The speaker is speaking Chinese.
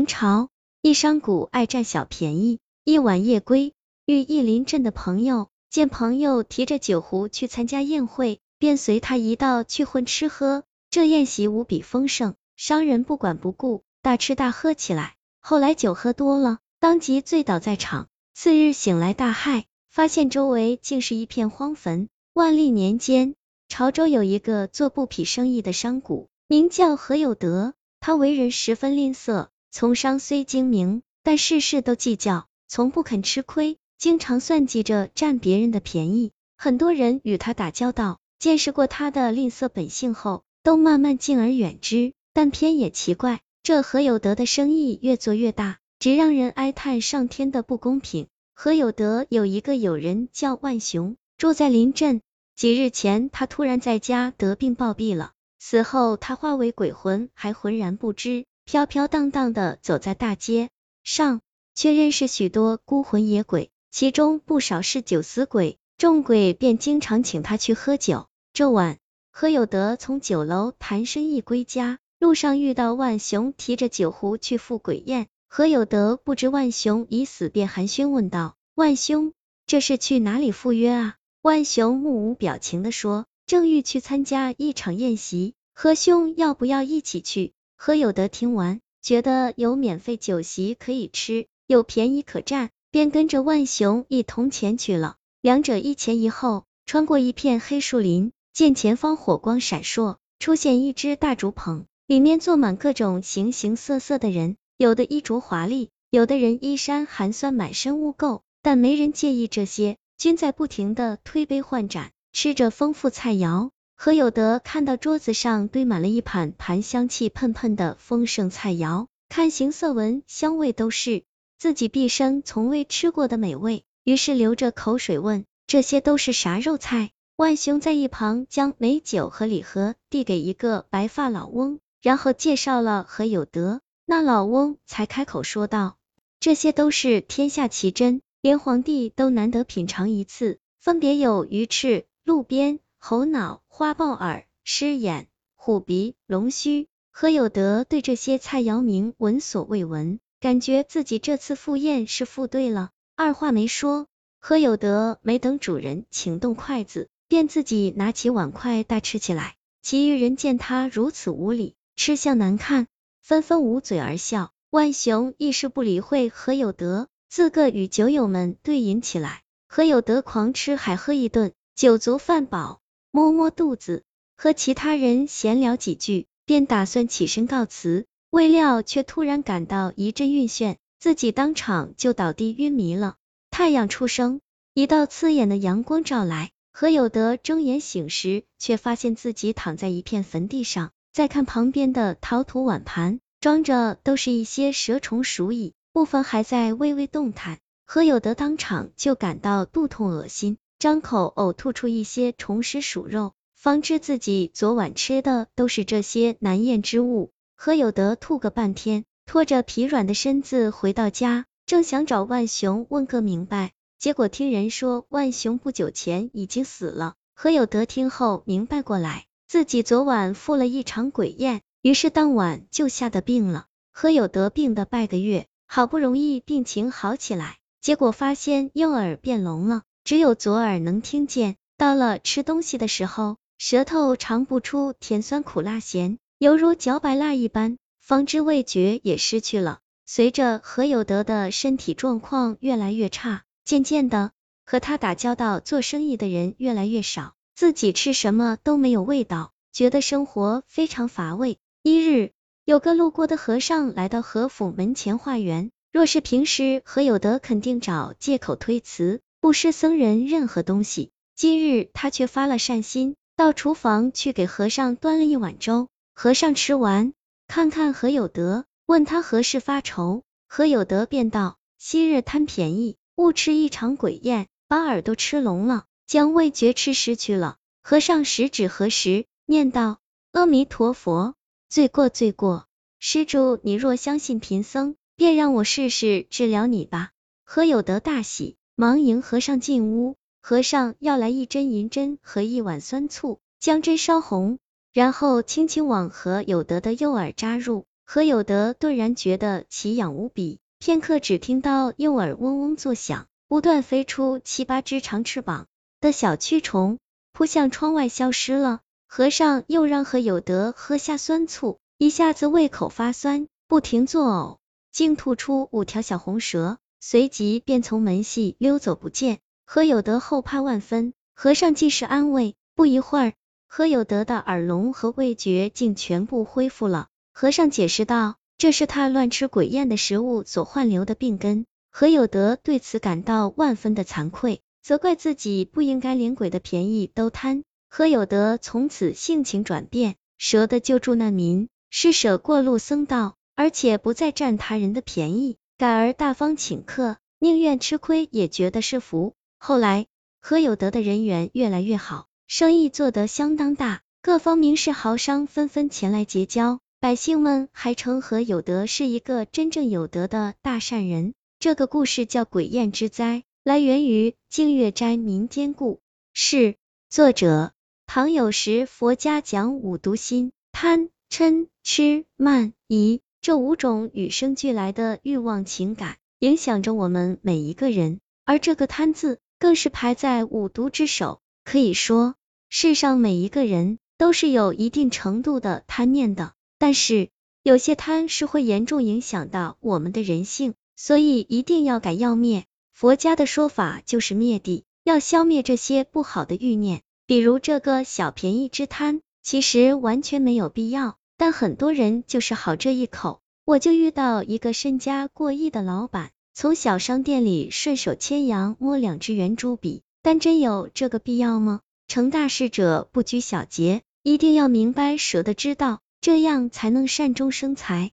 明朝，一商贾爱占小便宜，一晚夜归，遇义邻镇的朋友，见朋友提着酒壶去参加宴会，便随他一道去混吃喝。这宴席无比丰盛，商人不管不顾，大吃大喝起来。后来酒喝多了，当即醉倒在场。次日醒来大骇，发现周围竟是一片荒坟。万历年间，潮州有一个做布匹生意的商贾，名叫何有德。他为人十分吝啬，从商虽精明，但事事都计较，从不肯吃亏，经常算计着占别人的便宜。很多人与他打交道，见识过他的吝啬本性后，都慢慢敬而远之。但偏也奇怪，这何有德的生意越做越大，只让人哀叹上天的不公平。何有德有一个友人叫万雄，住在临镇。几日前，他突然在家得病暴毙了。死后，他化为鬼魂，还浑然不知，飘飘荡荡的走在大街上，却认识许多孤魂野鬼，其中不少是酒死鬼。众鬼便经常请他去喝酒。这晚，何有德从酒楼谈生意归家，路上遇到万雄提着酒壶去赴鬼宴。何有德不知万雄已死，便寒暄问道：“万兄，这是去哪里赴约啊？”万雄目无表情的说。正欲去参加一场宴席，何兄要不要一起去？何有德听完，觉得有免费酒席可以吃，有便宜可占，便跟着万雄一同前去了。两者一前一后，穿过一片黑树林，见前方火光闪烁，出现一只大竹棚，里面坐满各种形形色色的人，有的衣着华丽，有的人衣衫寒酸，满身污垢，但没人介意这些，均在不停的推杯换盏。吃着丰富菜肴，何有德看到桌子上堆满了一盘盘香气喷喷的丰盛菜肴，看形色闻香味都是自己毕生从未吃过的美味，于是流着口水问：“这些都是啥肉菜？”万雄在一旁将美酒和礼盒递给一个白发老翁，然后介绍了何有德。那老翁才开口说道：“这些都是天下奇珍，连皇帝都难得品尝一次，分别有鱼翅。”鹿鞭、猴脑、花豹耳、狮眼、虎鼻、龙须，何有德对这些菜肴名闻所未闻，感觉自己这次赴宴是赴对了。二话没说，何有德没等主人请动筷子，便自己拿起碗筷大吃起来。其余人见他如此无礼，吃相难看，纷纷捂嘴而笑。万雄亦是不理会何有德，自个与酒友们对饮起来。何有德狂吃海喝一顿。酒足饭饱，摸摸肚子，和其他人闲聊几句，便打算起身告辞，未料却突然感到一阵晕眩，自己当场就倒地晕迷了。太阳初升，一道刺眼的阳光照来，何有德睁眼醒时，却发现自己躺在一片坟地上。再看旁边的陶土碗盘，装着都是一些蛇虫鼠蚁，部分还在微微动弹。何有德当场就感到肚痛恶心。张口呕吐出一些虫食鼠肉，方知自己昨晚吃的都是这些难咽之物。何有德吐个半天，拖着疲软的身子回到家，正想找万雄问个明白，结果听人说万雄不久前已经死了。何有德听后明白过来，自己昨晚赴了一场鬼宴，于是当晚就吓得病了。何有德病的半个月，好不容易病情好起来，结果发现右耳变聋了。只有左耳能听见，到了吃东西的时候，舌头尝不出甜酸苦辣咸，犹如嚼白蜡一般，方知味觉也失去了。随着何有德的身体状况越来越差，渐渐的和他打交道、做生意的人越来越少，自己吃什么都没有味道，觉得生活非常乏味。一日，有个路过的和尚来到何府门前化缘，若是平时，何有德肯定找借口推辞。不施僧人任何东西，今日他却发了善心，到厨房去给和尚端了一碗粥。和尚吃完，看看何有德，问他何事发愁。何有德便道：昔日贪便宜，误吃一场鬼宴，把耳朵吃聋了，将味觉吃失去了。和尚食指合十，念道：阿弥陀佛，罪过罪过。施主，你若相信贫僧，便让我试试治疗你吧。何有德大喜。忙迎和尚进屋，和尚要来一针银针和一碗酸醋，将针烧红，然后轻轻往何有德的右耳扎入。何有德顿然觉得奇痒无比，片刻只听到右耳嗡嗡作响，不断飞出七八只长翅膀的小蛆虫，扑向窗外消失了。和尚又让何有德喝下酸醋，一下子胃口发酸，不停作呕，竟吐出五条小红蛇，随即便从门隙溜走不见。何有德后怕万分，和尚既是安慰，不一会儿，何有德的耳聋和味觉竟全部恢复了。和尚解释道：“这是他乱吃鬼宴的食物所患留的病根。”何有德对此感到万分的惭愧，责怪自己不应该连鬼的便宜都贪。何有德从此性情转变，舍得救助难民，施舍过路僧道，而且不再占他人的便宜，改而大方请客，宁愿吃亏也觉得是福。后来，何有德的人缘越来越好，生意做得相当大，各方名士豪商纷纷前来结交。百姓们还称何有德是一个真正有德的大善人。这个故事叫鬼宴之灾，来源于净月斋民间故事。作者唐有时，佛家讲五毒心：贪、嗔、痴、慢、疑这五种与生俱来的欲望情感，影响着我们每一个人。而这个贪字，更是排在五毒之首。可以说，世上每一个人都是有一定程度的贪念的。但是有些贪是会严重影响到我们的人性，所以一定要改要灭。佛家的说法就是灭地，要消灭这些不好的欲念。比如这个小便宜之贪，其实完全没有必要，但很多人就是好这一口。我就遇到一个身家过亿的老板，从小商店里顺手牵羊摸两支圆珠笔，但真有这个必要吗？成大事者不拘小节，一定要明白舍得之道。这样才能善终生财。